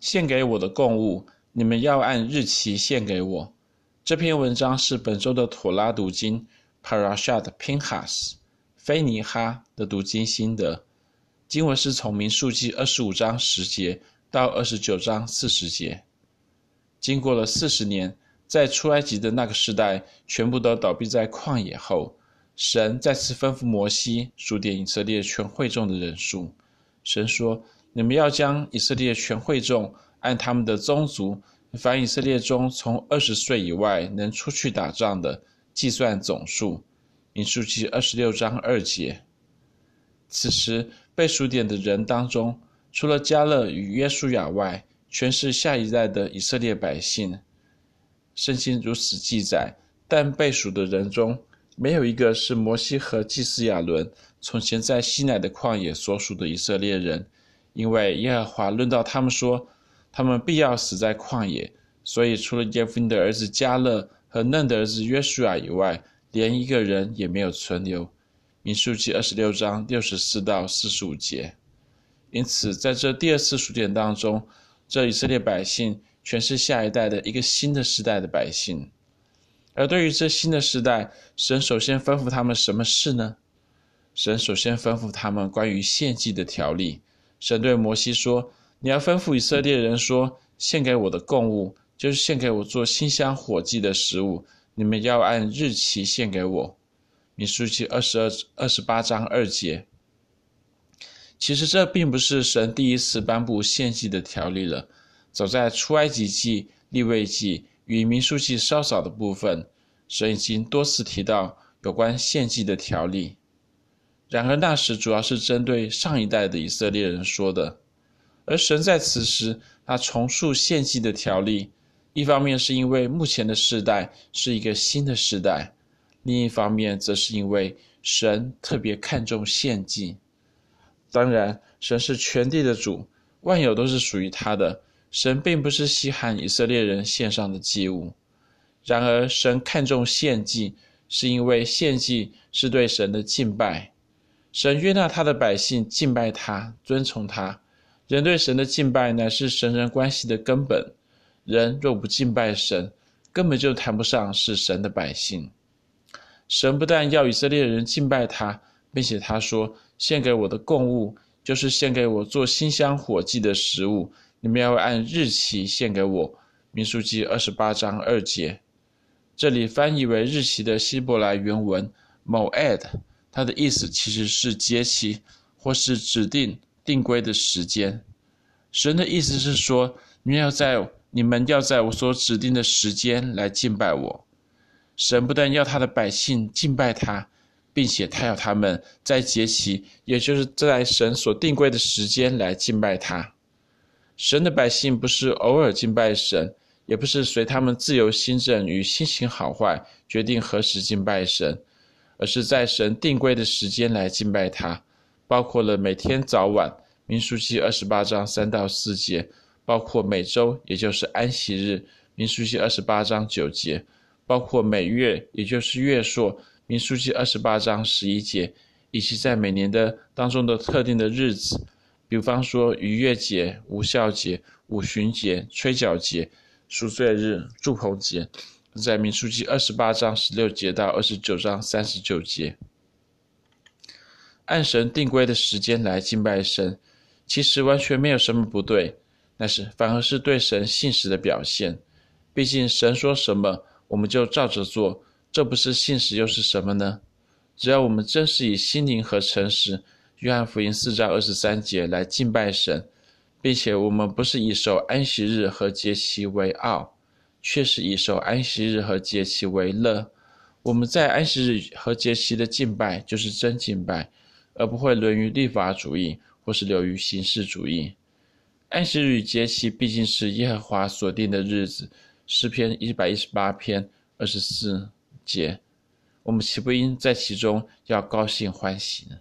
献给我的供物，你们要按日期献给我。这篇文章是本周的妥拉读经 Parashat Pinhas，菲尼哈的读经心得。经文是从民数记二十五章十节到二十九章四十节。经过了四十年，在出埃及的那个时代，全部都倒闭在旷野后，神再次吩咐摩西数点以色列全会众的人数。神说：“你们要将以色列全会众按他们的宗族，凡以色列中从二十岁以外能出去打仗的，计算总数。”民数记二十六章二节。此时被数点的人当中，除了加勒与约书亚外，全是下一代的以色列百姓。圣经如此记载，但被数的人中，没有一个是摩西和祭司亚伦从前在西乃的旷野所属的以色列人，因为耶和华论到他们说，他们必要死在旷野，所以除了耶夫尼的儿子迦勒和嫩的儿子约书亚以外，连一个人也没有存留。民数记二十六章六十四到四十五节。因此，在这第二次数点当中，这以色列百姓全是下一代的一个新的时代的百姓。而对于这新的时代，神首先吩咐他们什么事呢？神首先吩咐他们关于献祭的条例。神对摩西说：“你要吩咐以色列人说，献给我的供物，就是献给我做馨香火祭的食物，你们要按日期献给我。”民数记二十二、二十八章二节。其实这并不是神第一次颁布献祭的条例了。早在出埃及记、利未记与民数记稍早的部分，神已经多次提到有关献祭的条例。然而那时主要是针对上一代的以色列人说的，而神在此时他重述献祭的条例，一方面是因为目前的世代是一个新的时代。另一方面，则是因为神特别看重献祭。当然，神是全地的主，万有都是属于他的。神并不是稀罕以色列人献上的祭物。然而，神看重献祭，是因为献祭是对神的敬拜。神悦纳他的百姓敬拜他、尊崇他。人对神的敬拜乃是神人关系的根本。人若不敬拜神，根本就谈不上是神的百姓。神不但要以色列人敬拜他，并且他说：“献给我的供物，就是献给我做馨香火祭的食物，你们要按日期献给我。”民数记二十八章二节。这里翻译为日期的希伯来原文 “moed”，它的意思其实是节期或是指定定规的时间。神的意思是说，你要在你们要在我所指定的时间来敬拜我。神不但要他的百姓敬拜他，并且他要他们在节期，也就是在神所定规的时间来敬拜他。神的百姓不是偶尔敬拜神，也不是随他们自由心证与心情好坏决定何时敬拜神，而是在神定规的时间来敬拜他，包括了每天早晚，民数记二十八章三到四节，包括每周，也就是安息日，民数记二十八章九节。包括每月，也就是月朔，民数记二十八章十一节，以及在每年的当中的特定的日子，比方说逾越节、无酵节、五旬节、吹角节、赎罪日、住棚节，在民数记二十八章十六节到二十九章三十九节，按神定规的时间来敬拜神，其实完全没有什么不对，但是反而是对神信实的表现。毕竟神说什么。我们就照着做，这不是信实又是什么呢？只要我们真是以心灵和诚实，约翰福音四章二十三节来敬拜神，并且我们不是以守安息日和节期为傲，却是以守安息日和节期为乐。我们在安息日和节期的敬拜就是真敬拜，而不会沦于律法主义或是流于形式主义。安息日与节期毕竟是耶和华所定的日子。诗篇一百一十八篇二十四节，我们岂不应在其中要高兴欢喜呢？